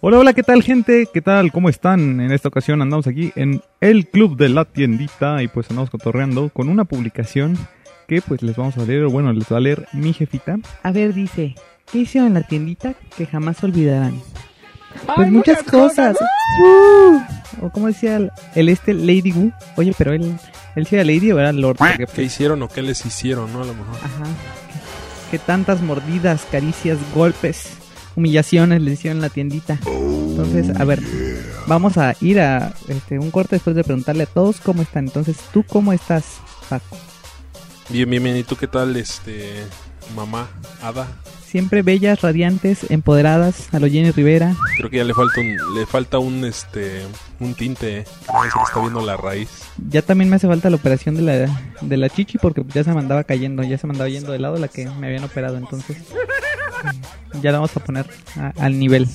Hola, hola, ¿qué tal gente? ¿Qué tal? ¿Cómo están? En esta ocasión andamos aquí en el Club de la Tiendita y pues andamos cotorreando con una publicación que pues les vamos a leer, o bueno, les va a leer mi jefita. A ver, dice, ¿qué hicieron en la tiendita que jamás olvidarán? Pues muchas, cosas. ¡Uh! O como decía el, el este Lady Wu. Oye, pero él, él era Lady o era Lord. Porque, ¿Qué pues, hicieron o qué les hicieron, no? A lo mejor. Ajá. Que tantas mordidas, caricias, golpes, humillaciones le hicieron la tiendita. Entonces, a ver, vamos a ir a este, un corte después de preguntarle a todos cómo están. Entonces, ¿tú cómo estás, Paco? Bien, bien, bien. ¿Y tú qué tal, este, mamá, Ada? Siempre bellas, radiantes, empoderadas, a lo Jenny Rivera. Creo que ya le falta un, le falta un, este, un tinte. Que le está viendo la raíz. Ya también me hace falta la operación de la, de la chichi porque ya se me andaba cayendo, ya se me andaba yendo de lado la que me habían operado. Entonces, ya la vamos a poner a- al nivel.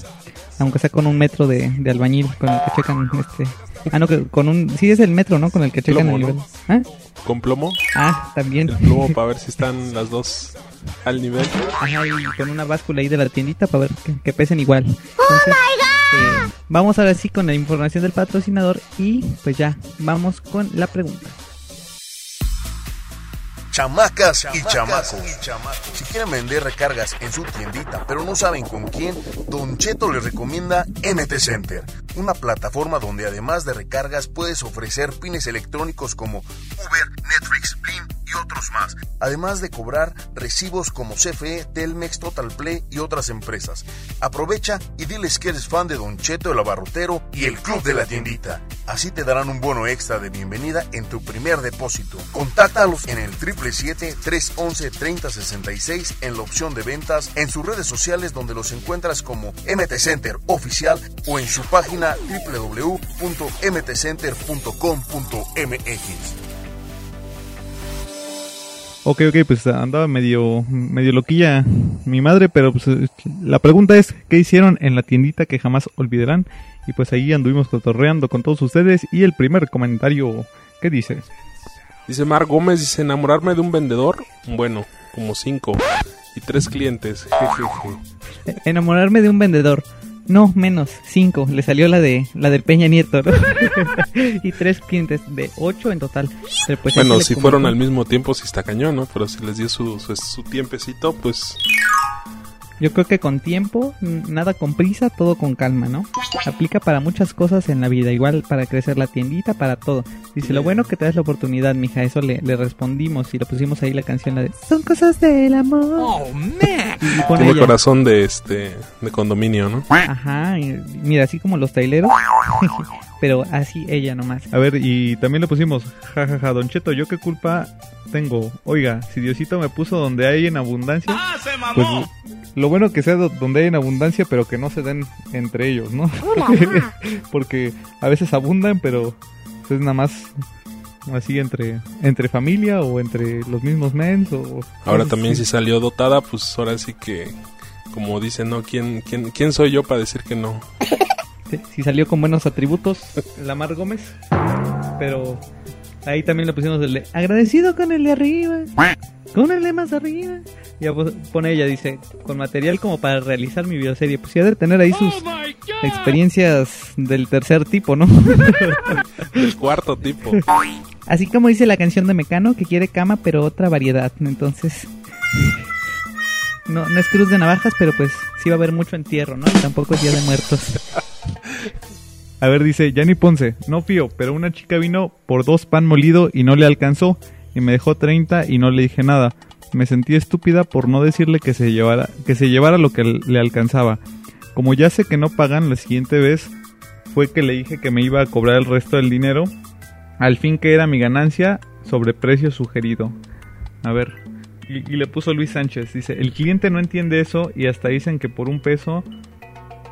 Aunque sea con un metro de, de albañil, con el que checan este... Ah, no, que con un... Sí, es el metro, ¿no? Con el que checan Plomo, el ¿no? nivel. ¿Ah? ¿Con plomo? Ah, también. El plomo para ver si están las dos al nivel. Ajá, y con una báscula ahí de la tiendita para ver que, que pesen igual. Entonces, eh, vamos ahora sí con la información del patrocinador y pues ya, vamos con la pregunta. Chamacas y chamacos. Si quieren vender recargas en su tiendita, pero no saben con quién, Don Cheto les recomienda MT Center, una plataforma donde además de recargas puedes ofrecer pines electrónicos como Uber, Netflix, otros más, además de cobrar recibos como CFE, Telmex, Total Play y otras empresas. Aprovecha y diles que eres fan de Don Cheto el Abarrotero y el Club de la Tiendita. Así te darán un bono extra de bienvenida en tu primer depósito. Contáctalos en el 777-311-3066 en la opción de ventas, en sus redes sociales donde los encuentras como MT Center Oficial o en su página www.mtcenter.com.mx. Ok, ok, pues andaba medio, medio loquilla mi madre, pero pues la pregunta es, ¿qué hicieron en la tiendita que jamás olvidarán? Y pues ahí anduvimos cotorreando con todos ustedes y el primer comentario, ¿qué dice? Dice Mar Gómez, dice enamorarme de un vendedor. Bueno, como cinco. Y tres clientes. Jejeje. Enamorarme de un vendedor. No, menos, cinco. Le salió la de la del Peña Nieto, ¿no? y tres clientes, de ocho en total. Pero pues bueno, si fueron al mismo tiempo, sí está cañón, ¿no? Pero si les dio su, su, su tiempecito, pues Yo creo que con tiempo, nada con prisa, todo con calma, ¿no? Aplica para muchas cosas en la vida, igual para crecer la tiendita, para todo. Dice, lo bueno que te das la oportunidad, mija, eso le, le respondimos y le pusimos ahí la canción, la de Son cosas del amor. Oh, man. Y pone tiene ella, corazón de este de condominio, ¿no? Ajá, y mira, así como los traileros, pero así ella nomás. A ver, y también le pusimos, jajaja, Don Cheto, ¿yo qué culpa tengo? Oiga, si Diosito me puso donde hay en abundancia, pues lo bueno que sea do- donde hay en abundancia, pero que no se den entre ellos, ¿no? Porque a veces abundan, pero es nada más así entre entre familia o entre los mismos mens o Ahora también si salió dotada, pues ahora sí que como dicen, ¿no? ¿Quién, quién, quién soy yo para decir que no? Sí, Si salió con buenos atributos, la Mar Gómez. Pero ahí también le pusimos el de agradecido con el de arriba, con el de más arriba. Y ya pues, pone ella, dice, con material como para realizar mi videoserie. Pues ya debe tener ahí sus experiencias del tercer tipo, ¿no? El cuarto tipo. Así como dice la canción de Mecano, que quiere cama, pero otra variedad. Entonces, no, no es cruz de navajas, pero pues sí va a haber mucho entierro, ¿no? Y tampoco es día de muertos. A ver, dice Yanni Ponce, no fío, pero una chica vino por dos pan molido y no le alcanzó y me dejó 30 y no le dije nada. Me sentí estúpida por no decirle que se llevara, que se llevara lo que le alcanzaba. Como ya sé que no pagan la siguiente vez, fue que le dije que me iba a cobrar el resto del dinero, al fin que era mi ganancia sobre precio sugerido. A ver, y, y le puso Luis Sánchez, dice, el cliente no entiende eso y hasta dicen que por un peso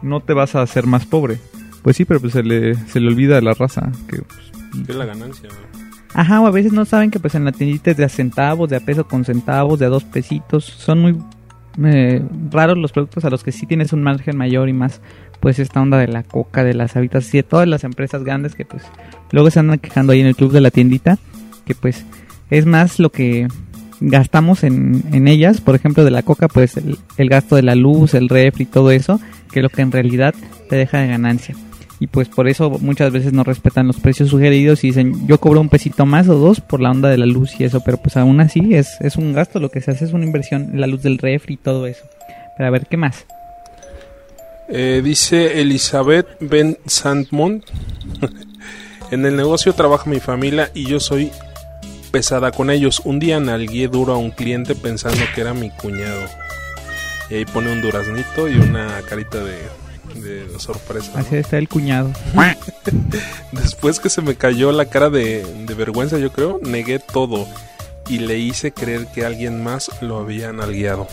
no te vas a hacer más pobre. Pues sí, pero pues se le, se le olvida a la raza que pues, ¿Qué es la ganancia? no? Ajá, o a veces no saben que pues en la tiendita es de a centavos, de a peso con centavos, de a dos pesitos. Son muy eh, raros los productos a los que sí tienes un margen mayor y más pues esta onda de la coca, de las habitas y de todas las empresas grandes que pues luego se andan quejando ahí en el club de la tiendita que pues es más lo que gastamos en, en ellas, por ejemplo de la coca pues el, el gasto de la luz, el refri, todo eso, que lo que en realidad te deja de ganancia y pues por eso muchas veces no respetan los precios sugeridos y dicen yo cobro un pesito más o dos por la onda de la luz y eso, pero pues aún así es, es un gasto, lo que se hace es una inversión, la luz del refri y todo eso. Pero a ver, ¿qué más? Eh, dice Elizabeth Ben Sandmont. en el negocio trabaja mi familia y yo soy pesada con ellos. Un día nalgué duro a un cliente pensando que era mi cuñado. Y ahí pone un duraznito y una carita de, de sorpresa. ¿no? Así está el cuñado. Después que se me cayó la cara de, de vergüenza, yo creo, negué todo. Y le hice creer que alguien más lo había nalgueado.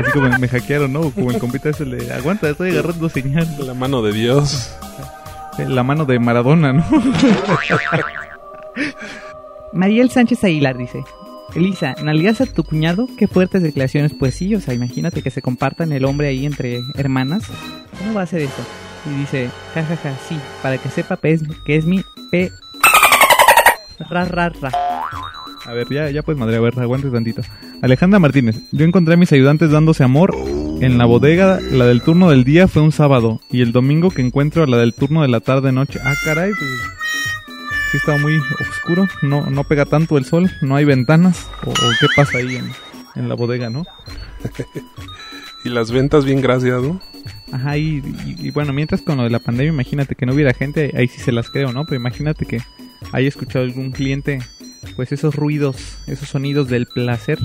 así como me hackearon, ¿no? Como el compita ese le aguanta, estoy agarrando señal. La mano de Dios. La mano de Maradona, ¿no? Mariel Sánchez Aguilar dice, Elisa, ¿nalgas a tu cuñado? Qué fuertes declaraciones. Pues sí, o sea, imagínate que se compartan el hombre ahí entre hermanas. ¿Cómo va a ser eso? Y dice, jajaja, sí, para que sepa pues, que es mi P... Ra, ra, ra. A ver, ya, ya pues madre, a ver, aguante tantito. Alejandra Martínez, yo encontré a mis ayudantes dándose amor en la bodega. La del turno del día fue un sábado. Y el domingo que encuentro a la del turno de la tarde-noche. Ah, caray, pues. Sí estaba muy oscuro. No, no pega tanto el sol. No hay ventanas. O, o qué pasa ahí en, en la bodega, ¿no? Y las ventas bien gracias, ¿no? Ajá, y, y- y bueno, mientras con lo de la pandemia, imagínate que no hubiera gente, ahí sí se las creo, ¿no? Pero imagínate que haya escuchado algún cliente, pues esos ruidos, esos sonidos del placer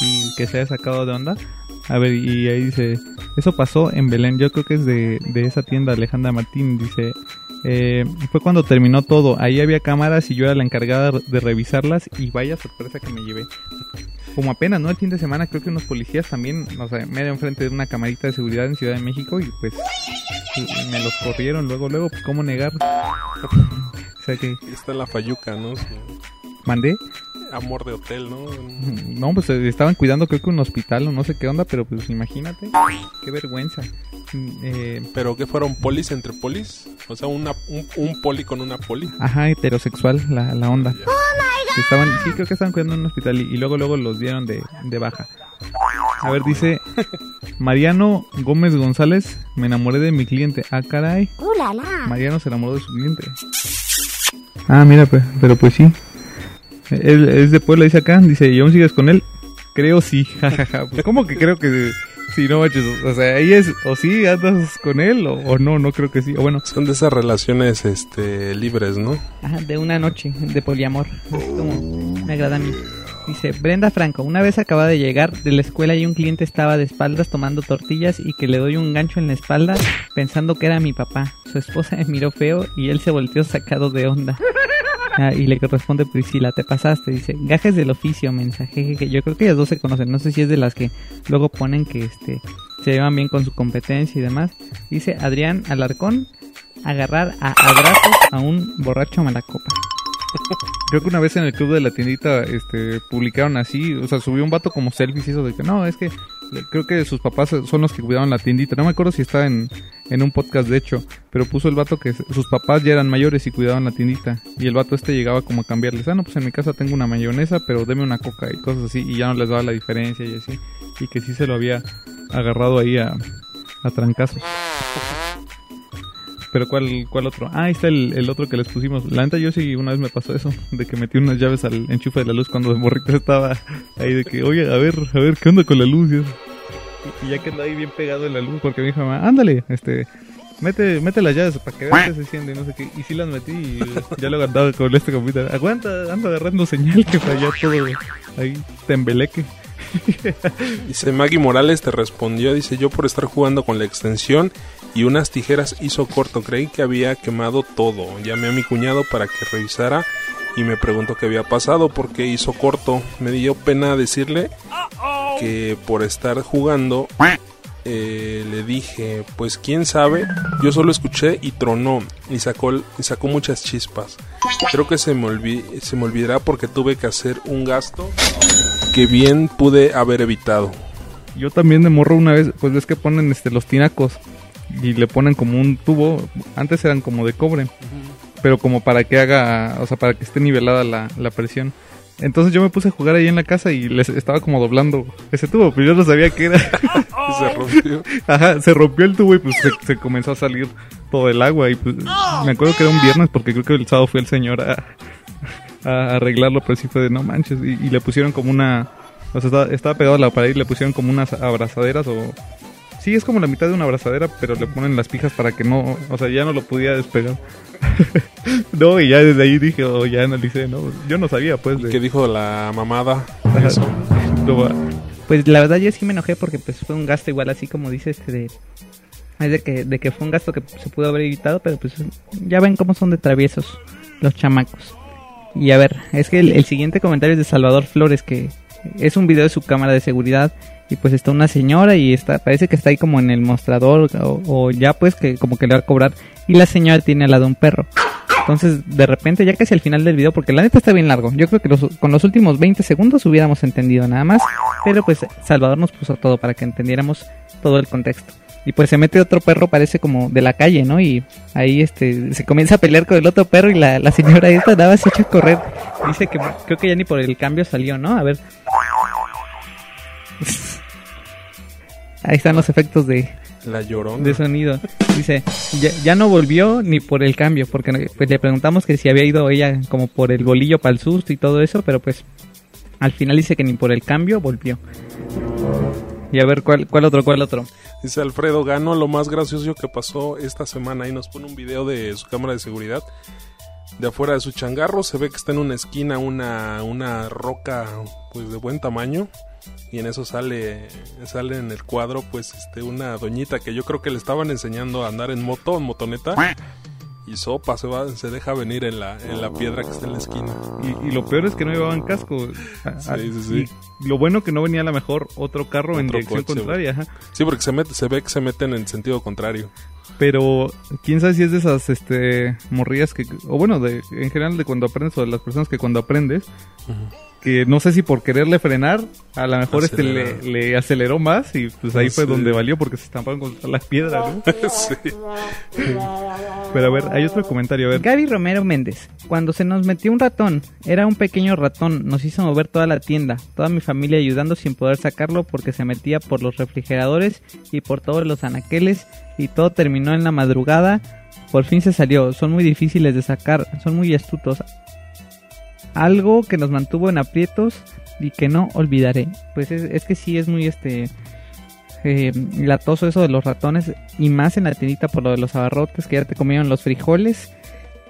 y que se haya sacado de onda. A ver, y ahí dice, eso pasó en Belén, yo creo que es de, de esa tienda Alejandra Martín, dice, eh, fue cuando terminó todo, ahí había cámaras y yo era la encargada de revisarlas y vaya sorpresa que me llevé. Como apenas, ¿no? El fin de semana creo que unos policías también, o sea, medio enfrente de una camarita de seguridad en Ciudad de México y pues y me los corrieron luego, luego, pues cómo negar. o sea que está la fayuca, ¿no? Sí. mandé. Amor de hotel, ¿no? No, pues eh, estaban cuidando creo que un hospital o no sé qué onda, pero pues imagínate. Qué vergüenza. Eh, ¿Pero qué fueron polis entre polis? O sea, una, un, un poli con una poli. ajá, heterosexual la, la onda. Estaban, sí, creo que estaban cuidando en un hospital y, y luego luego los dieron de, de baja. A ver, dice Mariano Gómez González, me enamoré de mi cliente. Ah, caray. Mariano se enamoró de su cliente. Ah, mira, pues, pero pues sí. Él es de Puebla, dice acá. Dice, ¿y aún sigues con él? Creo sí, jajaja. Pues, ¿cómo que creo que sí? No manches. O sea, ahí es, o sí andas con él, o, o no, no creo que sí. O bueno, Son de esas relaciones este, libres, ¿no? Ajá, de una noche de poliamor. Es como me agrada a mí. Dice Brenda Franco, una vez acababa de llegar de la escuela y un cliente estaba de espaldas tomando tortillas y que le doy un gancho en la espalda pensando que era mi papá. Su esposa me miró feo y él se volteó sacado de onda. Ah, y le responde Priscila, te pasaste, dice, gajes del oficio, mensaje, que yo creo que ellas dos se conocen, no sé si es de las que luego ponen que este se llevan bien con su competencia y demás. Dice Adrián Alarcón, agarrar a abrazos a un borracho malacopa. creo que una vez en el club de la tiendita este, publicaron así. O sea, subió un vato como selfies y eso de que no, es que creo que sus papás son los que cuidaban la tiendita. No me acuerdo si estaba en, en un podcast, de hecho. Pero puso el vato que sus papás ya eran mayores y cuidaban la tiendita. Y el vato este llegaba como a cambiarles. Ah, no, pues en mi casa tengo una mayonesa, pero deme una coca y cosas así. Y ya no les daba la diferencia y así. Y que sí se lo había agarrado ahí a, a trancazos. Pero ¿cuál, cuál otro? Ah, ahí está el, el otro que les pusimos. La neta yo sí una vez me pasó eso, de que metí unas llaves al enchufe de la luz cuando de morrito estaba ahí de que, oye, a ver, a ver, ¿qué onda con la luz? Y, ya que anda ahí bien pegado en la luz, porque me dijo mamá, ándale, este, mete, mete las llaves para que veas se enciende y no sé qué. Y sí las metí y ya lo andaba con este computador. Aguanta, ando agarrando señal que falló todo ahí, tembeleque. Dice Maggie Morales te respondió, dice yo por estar jugando con la extensión y unas tijeras hizo corto, creí que había quemado todo. Llamé a mi cuñado para que revisara y me preguntó qué había pasado porque hizo corto. Me dio pena decirle que por estar jugando eh, le dije, pues quién sabe, yo solo escuché y tronó y sacó, y sacó muchas chispas. Creo que se me, olvi- se me olvidará porque tuve que hacer un gasto que bien pude haber evitado. Yo también de morro una vez, pues ves que ponen este los tinacos y le ponen como un tubo, antes eran como de cobre, pero como para que haga, o sea, para que esté nivelada la, la presión. Entonces yo me puse a jugar ahí en la casa y les estaba como doblando ese tubo, pero yo no sabía qué era. Y se rompió. Ajá, se rompió el tubo y pues se, se comenzó a salir todo el agua y pues me acuerdo que era un viernes porque creo que el sábado fue el señor a, a arreglarlo, pero sí fue de no manches y, y le pusieron como una, o sea, estaba, estaba pegado a la pared y le pusieron como unas abrazaderas o... Sí, es como la mitad de una abrazadera, pero le ponen las pijas para que no, o sea, ya no lo podía despegar. no, y ya desde ahí dije, o ya analicé, no, yo no sabía pues de... ¿Qué dijo la mamada? Eso. No, Pues la verdad yo sí me enojé porque pues fue un gasto igual así como dices este de es de que de que fue un gasto que se pudo haber evitado, pero pues ya ven cómo son de traviesos los chamacos. Y a ver, es que el, el siguiente comentario es de Salvador Flores que es un video de su cámara de seguridad y pues está una señora y está parece que está ahí como en el mostrador o, ya pues que como que le va a cobrar y la señora tiene al lado un perro. Entonces, de repente, ya casi al final del video, porque la neta está bien largo, yo creo que los- con los últimos 20 segundos hubiéramos entendido nada más, pero pues Salvador nos puso todo para que entendiéramos todo el contexto. Y pues se mete otro perro, parece como de la calle, ¿no? Y ahí este se comienza a pelear con el otro perro y la, la señora esta más se echa a correr. Dice que creo que ya ni por el cambio salió, ¿no? A ver. Ahí están los efectos de, La llorona. de sonido. Dice, ya, ya no volvió ni por el cambio, porque pues, le preguntamos que si había ido ella como por el bolillo para el susto y todo eso, pero pues al final dice que ni por el cambio volvió. Y a ver, ¿cuál, cuál otro, cuál otro? Dice Alfredo Gano, lo más gracioso que pasó esta semana y nos pone un video de su cámara de seguridad. De afuera de su changarro se ve que está en una esquina una, una roca pues de buen tamaño. Y en eso sale, sale en el cuadro pues este una doñita que yo creo que le estaban enseñando a andar en moto, en motoneta. Y sopa se va, se deja venir en la, en la piedra que está en la esquina. Y, y lo peor es que no llevaban casco. Sí, sí, sí. Y lo bueno que no venía a lo mejor otro carro en dirección coche, contraria. ajá. Sí, porque se, mete, se ve que se meten en sentido contrario. Pero quién sabe si es de esas este morrillas que o bueno, de en general de cuando aprendes o de las personas que cuando aprendes que no sé si por quererle frenar, a lo mejor este le, aceleró más y pues ahí fue donde valió porque se estamparon contra las piedras, ¿no? sí. Pero a ver, hay otro comentario, a ver. Gaby Romero Méndez. Cuando se nos metió un ratón, era un pequeño ratón, nos hizo mover toda la tienda, toda mi familia ayudando sin poder sacarlo porque se metía por los refrigeradores y por todos los anaqueles y todo terminó en la madrugada. Por fin se salió, son muy difíciles de sacar, son muy astutos. Algo que nos mantuvo en aprietos y que no olvidaré. Pues es, es que sí es muy este eh, latoso eso de los ratones y más en la tiendita por lo de los abarrotes que ya te comieron los frijoles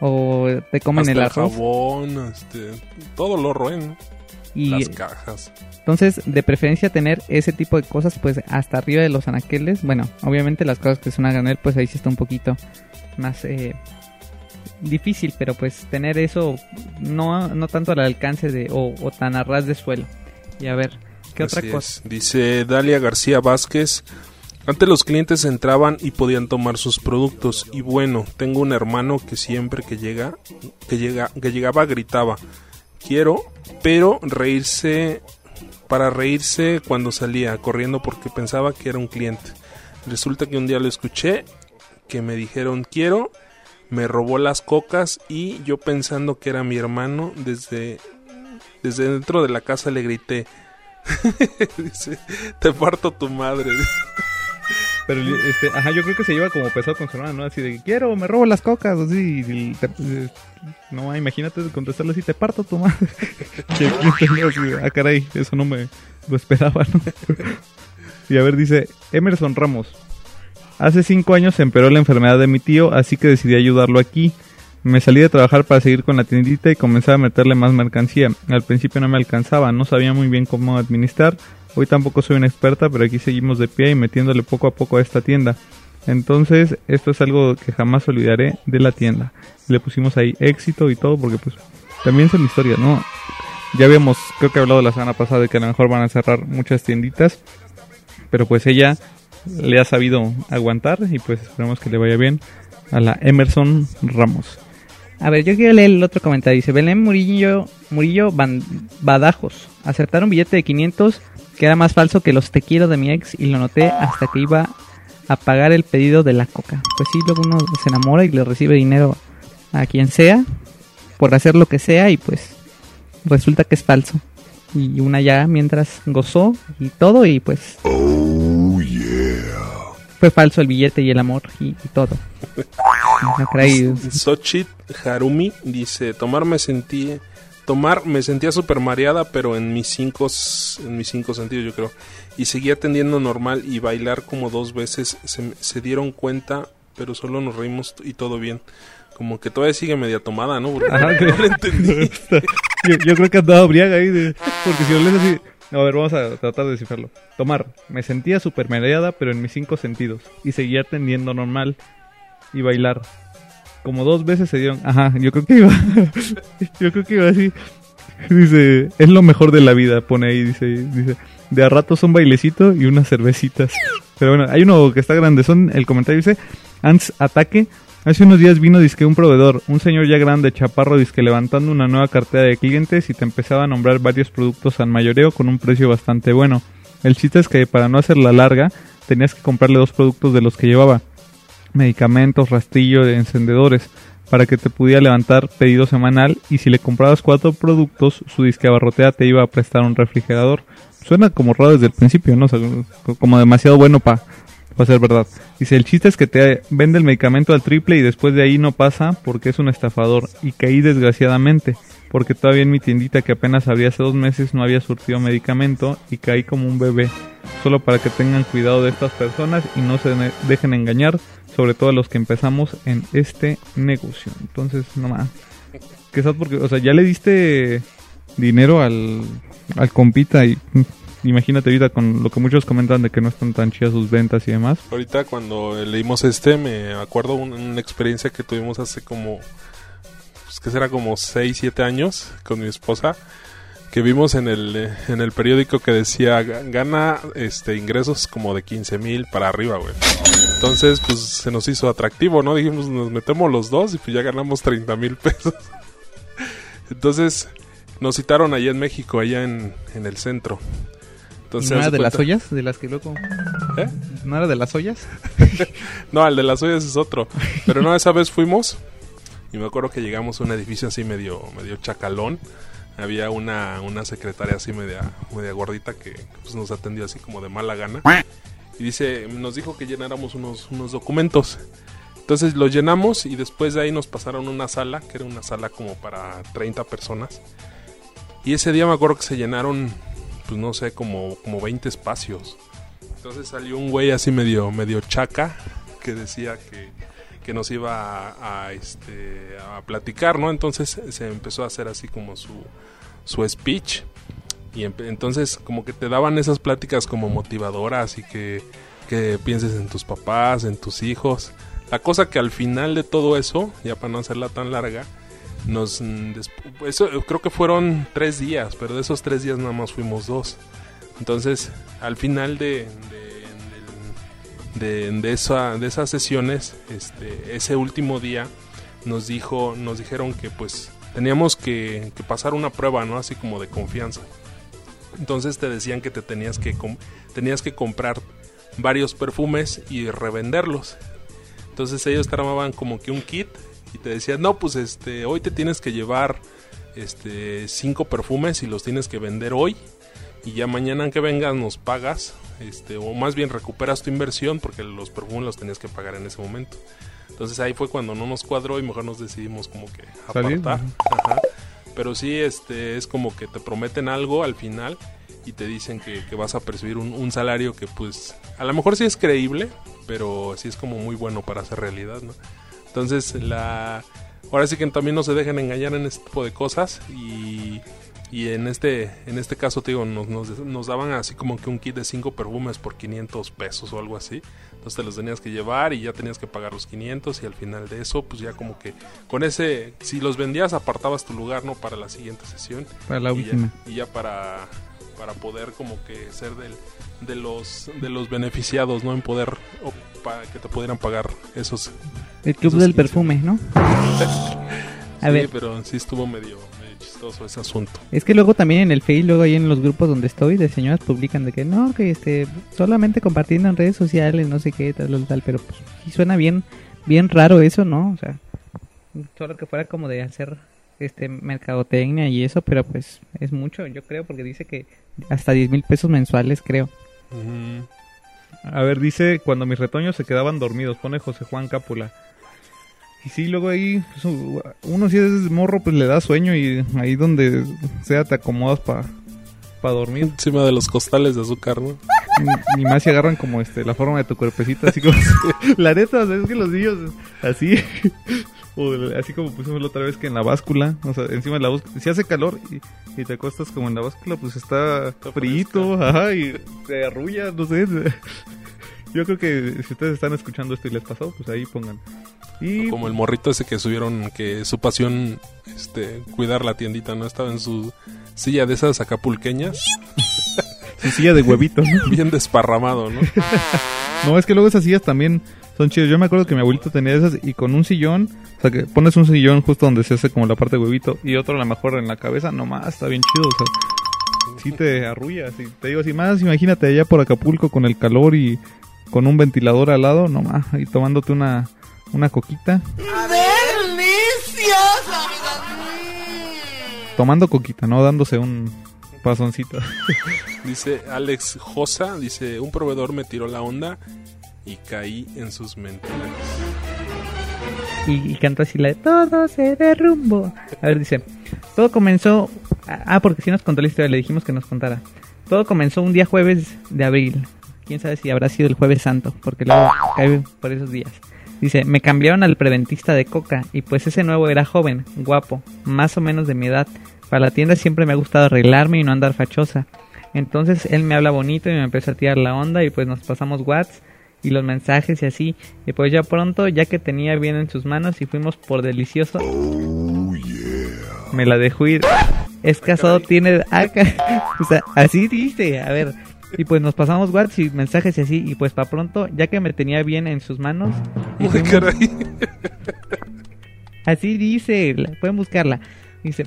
o te comen Hasta el el arroz jabón, este, todo lo roen. y Las cajas. entonces de preferencia tener ese tipo de cosas pues hasta arriba de los anaqueles bueno obviamente las cosas que son a granel pues ahí sí está un poquito más eh, difícil pero pues tener eso no, no tanto al alcance de o, o tan a ras de suelo y a ver qué otra cosa es. Dice Dalia García Vázquez. Antes los clientes entraban y podían tomar sus productos. Y bueno, tengo un hermano que siempre que llega, que llega, que llegaba gritaba, quiero, pero reírse, para reírse cuando salía, corriendo porque pensaba que era un cliente. Resulta que un día lo escuché, que me dijeron quiero, me robó las cocas y yo pensando que era mi hermano, desde, desde dentro de la casa le grité, Dice, te parto tu madre. Pero este, ajá, yo creo que se lleva como pesado con su hermana, ¿no? Así de quiero, me robo las cocas, así. no, imagínate contestarle así, te parto tu madre. Ah, caray, eso no me lo esperaba, ¿no? y a ver, dice Emerson Ramos. Hace cinco años se empeoró la enfermedad de mi tío, así que decidí ayudarlo aquí. Me salí de trabajar para seguir con la tiendita y comencé a meterle más mercancía. Al principio no me alcanzaba, no sabía muy bien cómo administrar. Hoy tampoco soy una experta, pero aquí seguimos de pie y metiéndole poco a poco a esta tienda. Entonces, esto es algo que jamás olvidaré de la tienda. Le pusimos ahí éxito y todo porque pues también son historias, ¿no? Ya habíamos, creo que hablado la semana pasada de que a lo mejor van a cerrar muchas tienditas, pero pues ella le ha sabido aguantar y pues esperemos que le vaya bien a la Emerson Ramos. A ver, yo quiero leer el otro comentario. Dice Belén Murillo, Murillo Ban- Badajos. Acertar un billete de 500 que era más falso que los te quiero de mi ex y lo noté hasta que iba a pagar el pedido de la coca. Pues sí, luego uno se enamora y le recibe dinero a quien sea por hacer lo que sea y pues resulta que es falso. Y una ya mientras gozó y todo y pues... Fue falso el billete y el amor y, y todo. Xochitl Harumi dice, tomar me sentí, tomar me sentía super mareada, pero en mis cinco, en mis cinco sentidos yo creo, y seguía atendiendo normal y bailar como dos veces, se, se dieron cuenta, pero solo nos reímos y todo bien. Como que todavía sigue media tomada, ¿no? Porque Ajá, que- no le entendí. yo, yo creo que andaba briaga ahí, de- porque si lo lees así... A ver, vamos a tratar de descifrarlo. Tomar, me sentía súper pero en mis cinco sentidos. Y seguía atendiendo normal. Y bailar. Como dos veces se dieron... Ajá, yo creo que iba... yo creo que iba así. Dice, es lo mejor de la vida, pone ahí, dice, dice, de a ratos un bailecito y unas cervecitas. Pero bueno, hay uno que está grande, son, el comentario dice, Ants Ataque, hace unos días vino disque un proveedor, un señor ya grande, chaparro, disque levantando una nueva cartera de clientes y te empezaba a nombrar varios productos al mayoreo con un precio bastante bueno. El chiste es que para no hacerla larga, tenías que comprarle dos productos de los que llevaba, medicamentos, rastrillo de encendedores para que te pudiera levantar pedido semanal y si le comprabas cuatro productos, su disque abarrotea te iba a prestar un refrigerador. Suena como raro desde el principio, ¿no? O como demasiado bueno para ser verdad. Dice, el chiste es que te vende el medicamento al triple y después de ahí no pasa porque es un estafador. Y caí desgraciadamente, porque todavía en mi tiendita que apenas abría hace dos meses no había surtido medicamento y caí como un bebé. Solo para que tengan cuidado de estas personas y no se dejen engañar, sobre todo a los que empezamos en este negocio. Entonces, no más. Quizás porque, o sea, ya le diste dinero al, al compita y imagínate ahorita con lo que muchos comentan de que no están tan chidas sus ventas y demás. Ahorita cuando leímos este, me acuerdo un- una experiencia que tuvimos hace como, pues que será como 6, 7 años con mi esposa, que vimos en el, en el periódico que decía, "Ga- gana este ingresos como de 15 mil para arriba, güey. Entonces, pues se nos hizo atractivo, ¿no? Dijimos, nos metemos los dos y pues ya ganamos 30 mil pesos. Entonces, nos citaron allá en México, allá en, en el centro. Entonces, ¿No era de las ollas? ¿De las que luego...? ¿Eh? ¿No era de las ollas? No, el de las ollas es otro. Pero no, esa vez fuimos y me acuerdo que llegamos a un edificio así medio, medio chacalón. Había una, una secretaria así media, media gordita que pues, nos atendió así como de mala gana. Y dice, nos dijo que llenáramos unos, unos documentos. Entonces los llenamos y después de ahí nos pasaron una sala, que era una sala como para 30 personas. Y ese día me acuerdo que se llenaron, pues no sé, como, como 20 espacios. Entonces salió un güey así medio, medio chaca que decía que, que nos iba a, a, este, a platicar, ¿no? Entonces se empezó a hacer así como su, su speech. Y entonces como que te daban esas pláticas como motivadoras y que, que pienses en tus papás, en tus hijos. La cosa que al final de todo eso, ya para no hacerla tan larga, nos mm, creo que fueron tres días, pero de esos tres días nada más fuimos dos. Entonces, al final de, de, esa, de esas sesiones, este, ese último día, nos dijo, nos dijeron que pues teníamos que, que pasar una prueba, ¿no? Así como de confianza. Entonces te decían que te tenías que tenías que comprar varios perfumes y revenderlos. Entonces ellos te armaban como que un kit y te decían, no, pues este, hoy te tienes que llevar este cinco perfumes y los tienes que vender hoy y ya mañana que vengas nos pagas este o más bien recuperas tu inversión porque los perfumes los tenías que pagar en ese momento entonces ahí fue cuando no nos cuadró y mejor nos decidimos como que apartar. Ajá. pero sí este es como que te prometen algo al final y te dicen que, que vas a percibir un, un salario que pues a lo mejor sí es creíble pero sí es como muy bueno para hacer realidad no entonces la ahora sí que también no se dejen engañar en este tipo de cosas y, y en este en este caso te digo nos, nos, nos daban así como que un kit de 5 perfumes por 500 pesos o algo así entonces te los tenías que llevar y ya tenías que pagar los 500 y al final de eso pues ya como que con ese si los vendías apartabas tu lugar no para la siguiente sesión Para la Y ya- última. y ya para para poder como que ser del, de los de los beneficiados, ¿no? En poder que te pudieran pagar esos. El club esos del 15. perfume, ¿no? A sí, ver. pero sí estuvo medio, medio chistoso ese asunto. Es que luego también en el Face, luego ahí en los grupos donde estoy, de señoras publican de que no, que este, solamente compartiendo en redes sociales, no sé qué, tal, tal, tal, pero pues sí suena bien, bien raro eso, ¿no? O sea, solo que fuera como de hacer este mercadotecnia y eso, pero pues es mucho, yo creo, porque dice que hasta 10 mil pesos mensuales, creo. Ujú. A ver, dice, cuando mis retoños se quedaban dormidos, pone José Juan Cápula. Y sí, luego ahí, pues, uno si es morro, pues le da sueño y ahí donde sea te acomodas para dormir. Encima de los costales de azúcar, ¿no? Ni más si agarran como este la forma de tu cuerpecito, así como... la neta, es que los niños así... O así como pusimos la otra vez que en la báscula, o sea, encima de la báscula, si hace calor y, y te acuestas como en la báscula, pues está, frito, ajá, y te arrulla, no sé. Yo creo que si ustedes están escuchando esto y les pasó, pues ahí pongan. Y Como el morrito ese que subieron, que su pasión, este, cuidar la tiendita, ¿no? Estaba en su silla de esas acapulqueñas, su silla de huevito, ¿no? bien desparramado, ¿no? No, es que luego esas sillas también son chidas. Yo me acuerdo que mi abuelito tenía esas y con un sillón, o sea, que pones un sillón justo donde se hace como la parte de huevito y otro a lo mejor en la cabeza, nomás, está bien chido, o sea, sí te arrullas. Y te digo, así más, imagínate allá por Acapulco con el calor y con un ventilador al lado, nomás, y tomándote una, una coquita. Tomando coquita, no dándose un pasoncito. Dice Alex Josa, dice, un proveedor me tiró la onda y caí en sus mentiras. y, y cantó así la de todo se derrumbó. A ver, dice, todo comenzó... Ah, porque si nos contó la historia, le dijimos que nos contara. Todo comenzó un día jueves de abril. Quién sabe si habrá sido el jueves santo, porque luego cae por esos días. Dice, me cambiaron al preventista de coca y pues ese nuevo era joven, guapo, más o menos de mi edad. Para la tienda siempre me ha gustado arreglarme y no andar fachosa. Entonces él me habla bonito y me empezó a tirar la onda y pues nos pasamos whats y los mensajes y así. Y pues ya pronto, ya que tenía bien en sus manos y fuimos por delicioso, me la dejó ir. Es casado, tiene... ah, o sea, así dice, a ver. Y pues nos pasamos whats y mensajes y así. Y pues para pronto, ya que me tenía bien en sus manos... y fuimos- caray. Así dice, pueden buscarla. Dice,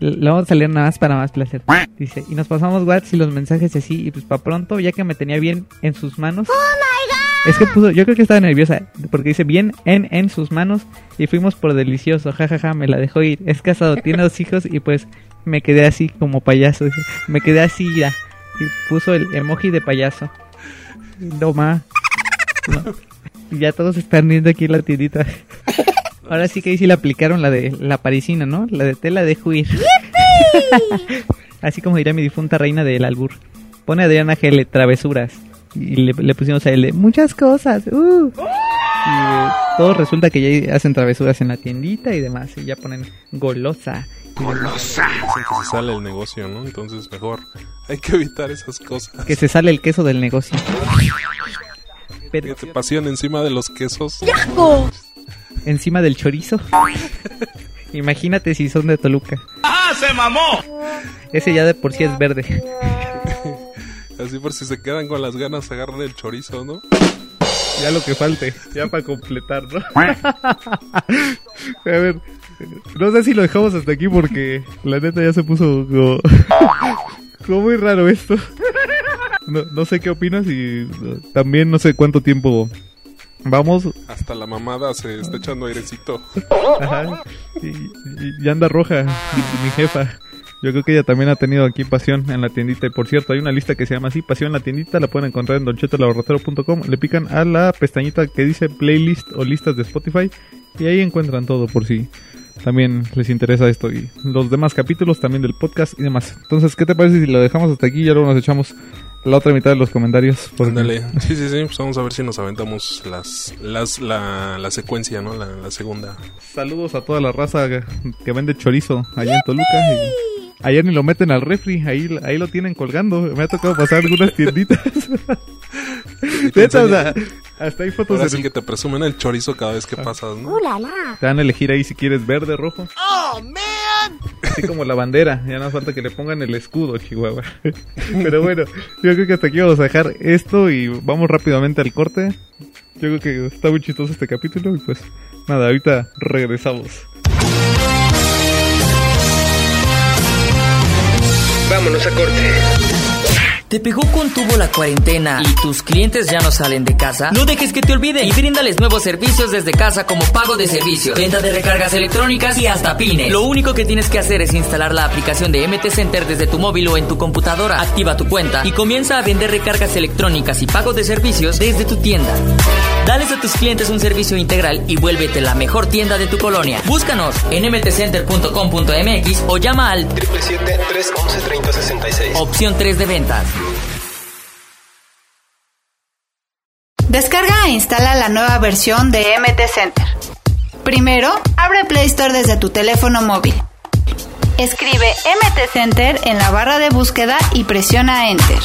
le vamos a salir nada más para más placer. Dice, y nos pasamos WhatsApp y los mensajes y así, y pues para pronto, ya que me tenía bien en sus manos. Es que puso, yo creo que estaba nerviosa, porque dice bien en, en sus manos, y fuimos por delicioso, jajaja, me la dejó ir. Es casado, tiene dos hijos, y pues me quedé así como payaso. dice. Me quedé así, ya. Y puso el emoji de payaso. No ya todos están viendo aquí en la tiendita. Ahora sí que ahí sí le aplicaron la de la parisina, ¿no? La de tela de huir. Así como diría mi difunta reina del albur. Pone Adriana Gele, travesuras. Y le, le pusimos a él de, muchas cosas. uh". Y eh, todo resulta que ya hacen travesuras en la tiendita y demás. Y ya ponen golosa. Dicen que se sale el negocio, ¿no? Entonces mejor hay que evitar esas cosas. Que se sale el queso del negocio. Pero Que te pasión encima de los quesos. Encima del chorizo. Imagínate si son de Toluca. ¡Ah, se mamó! Ese ya de por sí es verde. Así por si se quedan con las ganas, agarran el chorizo, ¿no? Ya lo que falte, ya para completar, ¿no? A ver, no sé si lo dejamos hasta aquí porque la neta ya se puso como, como muy raro esto. No, no sé qué opinas y también no sé cuánto tiempo vamos. Hasta la mamada se está echando airecito. Ajá, y, y- y anda roja mi, mi jefa. Yo creo que ella también ha tenido aquí pasión en la tiendita. Y por cierto, hay una lista que se llama así, pasión en la tiendita. La pueden encontrar en donchetolaborratero.com. Le pican a la pestañita que dice playlist o listas de Spotify. Y ahí encuentran todo por si también les interesa esto. Y los demás capítulos también del podcast y demás. Entonces, ¿qué te parece si lo dejamos hasta aquí y ya luego nos echamos la otra mitad de los comentarios? Porque- Ándale. Sí, sí, sí. Pues vamos a ver si nos aventamos las, las, la, la secuencia, ¿no? La, la segunda. Saludos a toda la raza que, que vende chorizo allá en Toluca. Y ayer ni lo meten al refri, ahí, ahí lo tienen colgando. Me ha tocado pasar algunas tienditas. Neta, o sea, hasta hay fotos ahora de sí que te presumen el chorizo cada vez que pasas, ¿no? ¡Uh, la, la! Te van a elegir ahí si quieres verde, rojo. ¡Oh, man! Así como la bandera, ya no falta que le pongan el escudo, Chihuahua. Pero bueno, yo creo que hasta aquí vamos a dejar esto y vamos rápidamente al corte. Yo creo que está muy chistoso este capítulo y pues nada, ahorita regresamos. Vámonos a corte. ¿Te pegó con tubo la cuarentena y tus clientes ya no salen de casa? No dejes que te olviden y bríndales nuevos servicios desde casa como pago de servicios, venta de recargas electrónicas y hasta pines. Lo único que tienes que hacer es instalar la aplicación de MT Center desde tu móvil o en tu computadora, activa tu cuenta y comienza a vender recargas electrónicas y pago de servicios desde tu tienda. Dales a tus clientes un servicio integral y vuélvete la mejor tienda de tu colonia. Búscanos en mtcenter.com.mx o llama al 777-311-3066. opción 3 de ventas. Descarga e instala la nueva versión de MT Center. Primero, abre Play Store desde tu teléfono móvil. Escribe MT Center en la barra de búsqueda y presiona Enter.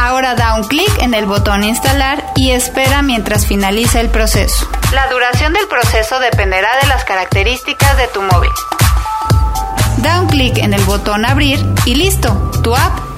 Ahora da un clic en el botón Instalar y espera mientras finaliza el proceso. La duración del proceso dependerá de las características de tu móvil. Da un clic en el botón Abrir y listo, tu app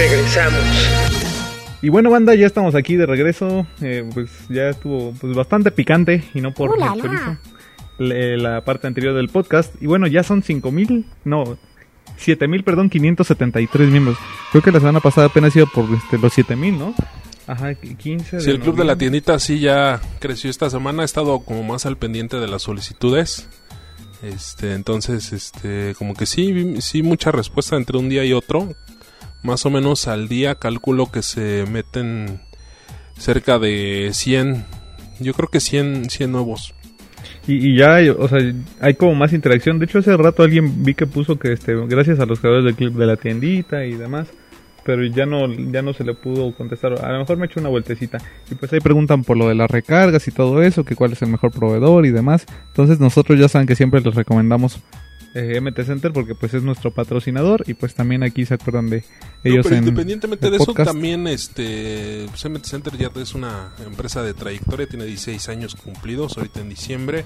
Regresamos. Y bueno, banda, ya estamos aquí de regreso. Eh, pues ya estuvo pues, bastante picante y no por ¡Uh, la, la! chorizo, le- la parte anterior del podcast. Y bueno, ya son 5000, no, 7000, perdón, 573 miembros. Creo que la semana pasada apenas iba por este, los 7000, ¿no? Ajá, 15. Si el club de la tiendita sí ya creció esta semana, ha estado como más al pendiente de las solicitudes. Este, entonces, este, como que sí, sí mucha respuesta entre un día y otro. Más o menos al día calculo que se meten cerca de 100, yo creo que 100, 100 nuevos. Y, y ya, o sea, hay como más interacción. De hecho, hace rato alguien vi que puso que, este, gracias a los creadores del club de la tiendita y demás. Pero ya no, ya no se le pudo contestar. A lo mejor me echo una vueltecita. Y pues ahí preguntan por lo de las recargas y todo eso, que cuál es el mejor proveedor y demás. Entonces nosotros ya saben que siempre les recomendamos eh, MT Center porque pues es nuestro patrocinador. Y pues también aquí se acuerdan de No, ellos pero en independientemente el de eso, también este CMT Center ya es una empresa de trayectoria, tiene 16 años cumplidos ahorita en diciembre.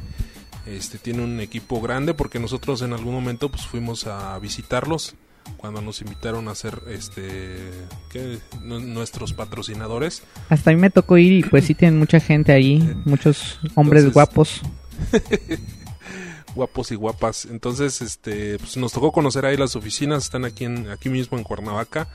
Este tiene un equipo grande porque nosotros en algún momento pues fuimos a visitarlos cuando nos invitaron a ser este ¿qué? Nu- nuestros patrocinadores. Hasta a mí me tocó ir y pues sí tienen mucha gente ahí, muchos hombres Entonces- guapos. guapos y guapas. Entonces, este, pues nos tocó conocer ahí las oficinas, están aquí en, aquí mismo en Cuernavaca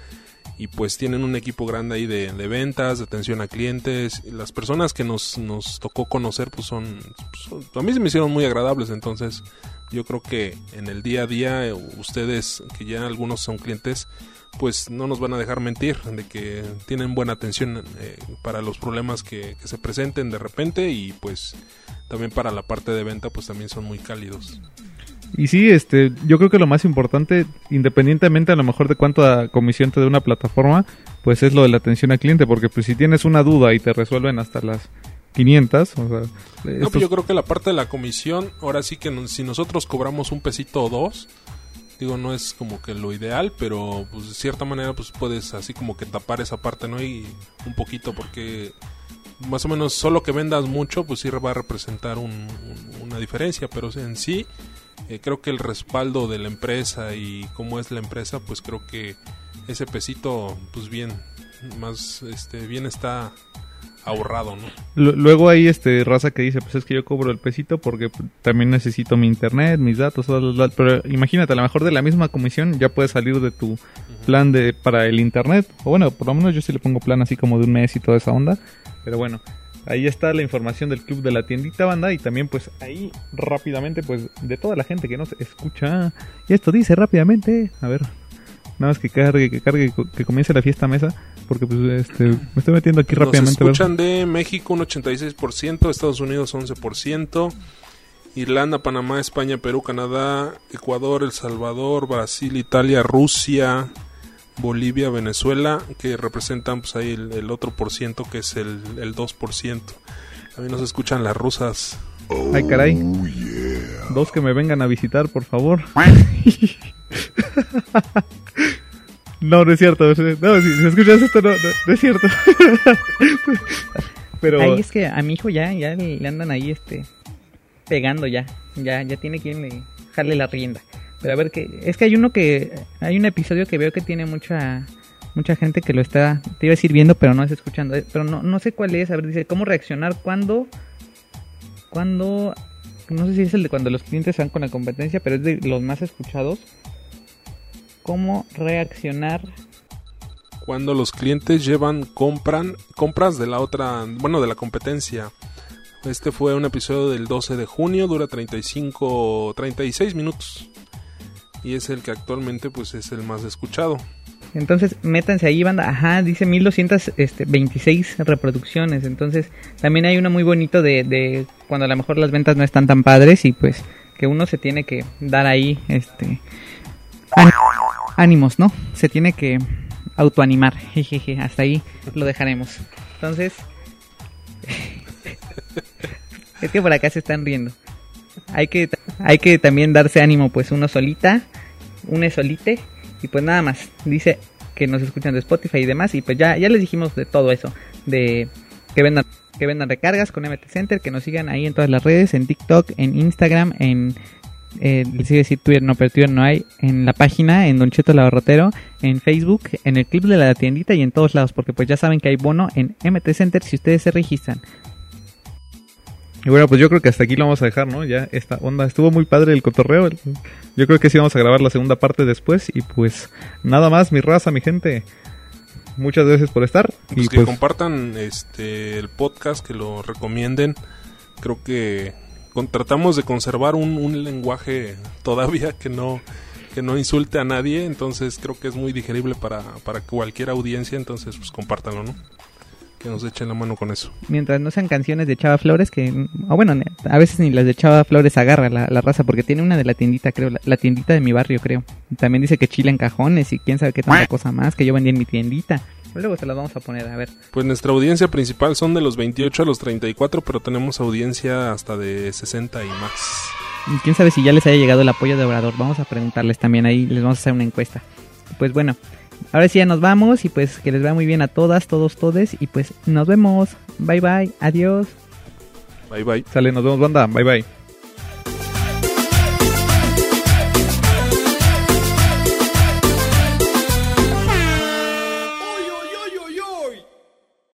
y pues tienen un equipo grande ahí de, de ventas, de atención a clientes. Las personas que nos, nos tocó conocer, pues son, son- a mí se me hicieron muy agradables. Entonces, yo creo que en el día a día, eh, ustedes, que ya algunos son clientes, pues no nos van a dejar mentir de que tienen buena atención eh, para los problemas que, que se presenten de repente y pues también para la parte de venta pues también son muy cálidos. Y sí, este, yo creo que lo más importante, independientemente a lo mejor de cuánta comisión te dé una plataforma, pues es lo de la atención al cliente, porque pues si tienes una duda y te resuelven hasta las 500, o sea, No, estos- pues yo creo que la parte de la comisión, ahora sí que si nosotros cobramos un pesito o dos, digo, no es como que lo ideal, pero pues de cierta manera pues puedes así como que tapar esa parte, ¿no? Y un poquito porque más o menos solo que vendas mucho pues sí va a representar un- un- una diferencia, pero en sí eh, creo que el respaldo de la empresa y cómo es la empresa pues creo que ese pesito pues bien más este bien está ahorrado, ¿no? Lu- Luego hay este raza que dice, pues es que yo cobro el pesito porque también necesito mi internet, mis datos, bla, bla, bla. pero imagínate, a lo mejor de la misma comisión ya puedes salir de tu plan de para el internet, o bueno, por lo menos yo sí le pongo plan así como de un mes y toda esa onda, pero bueno, ahí está la información del club de la tiendita banda y también pues ahí rápidamente pues de toda la gente que nos escucha, y esto dice rápidamente, a ver, nada más que cargue, que cargue, que comience la fiesta mesa. Porque pues este, me estoy metiendo aquí Nos rápidamente. ver. escuchan de México un 86%, Estados Unidos 11%, Irlanda, Panamá, España, Perú, Canadá, Ecuador, El Salvador, Brasil, Italia, Rusia, Bolivia, Venezuela, que representan pues ahí el, el otro por ciento que es el, el 2%. También nos escuchan las rusas. Ay, caray. Dos que me vengan a visitar, por favor. no, no es cierto. No, si, escuchas esto, no, no, es cierto. Pero Ahí es que a mi hijo ya, ya le, le andan ahí este pegando ya. Ya, ya tiene quien le jale la rienda. Pero a ver que. Es que hay uno que. Hay un episodio que veo que tiene mucha. Mucha gente que lo está. Te iba a decir viendo, pero no es escuchando. eh, Pero no, no sé cuál es. A ver, dice, ¿cómo reaccionar cuando. Cuando. No sé si es el de cuando los clientes van con la competencia, pero es de los más escuchados. ¿Cómo reaccionar Cuando los clientes llevan, compran, compras de la otra, bueno, de la competencia. Este fue un episodio del 12 de junio, dura 35, 36 minutos. Y es el que actualmente pues es el más escuchado. Entonces, métanse ahí, banda. Ajá, dice 1226 reproducciones. Entonces, también hay uno muy bonito de, de cuando a lo mejor las ventas no están tan padres y pues que uno se tiene que dar ahí, este... án- ánimos, ¿no? Se tiene que autoanimar. Jejeje, hasta ahí lo dejaremos. Entonces... es que por acá se están riendo. Hay que, hay que también darse ánimo, pues uno solita, une solite y pues nada más. Dice que nos escuchan de Spotify y demás y pues ya, ya les dijimos de todo eso, de que vendan que vendan recargas con MT Center, que nos sigan ahí en todas las redes, en TikTok, en Instagram, en eh, les iba a decir Twitter, no, pero Twitter no hay, en la página, en Don Cheto Labarrotero, en Facebook, en el clip de la tiendita y en todos lados, porque pues ya saben que hay bono en MT Center si ustedes se registran. Y bueno, pues yo creo que hasta aquí lo vamos a dejar, ¿no? Ya esta onda. Estuvo muy padre el cotorreo. Yo creo que sí vamos a grabar la segunda parte después. Y pues nada más, mi raza, mi gente. Muchas gracias por estar. Pues y que pues compartan este el podcast, que lo recomienden. Creo que con- tratamos de conservar un, un lenguaje todavía que no que no insulte a nadie, entonces creo que es muy digerible para, para cualquier audiencia, entonces pues compártanlo, ¿no? Que nos echen la mano con eso. Mientras no sean canciones de Chava Flores, que... O bueno, a veces ni las de Chava Flores agarra la, la raza, porque tiene una de la tiendita, creo, la, la tiendita de mi barrio, creo. Y también dice que chila en cajones y quién sabe qué tanta cosa más que yo vendía en mi tiendita. Luego se las vamos a poner, a ver. Pues nuestra audiencia principal son de los 28 a los 34, pero tenemos audiencia hasta de 60 y más. Y quién sabe si ya les haya llegado el apoyo de Obrador. Vamos a preguntarles también ahí, les vamos a hacer una encuesta. Pues bueno, ahora sí ya nos vamos y pues que les vaya muy bien a todas, todos, todes. Y pues nos vemos. Bye bye, adiós. Bye bye. sale, nos vemos, banda. Bye bye.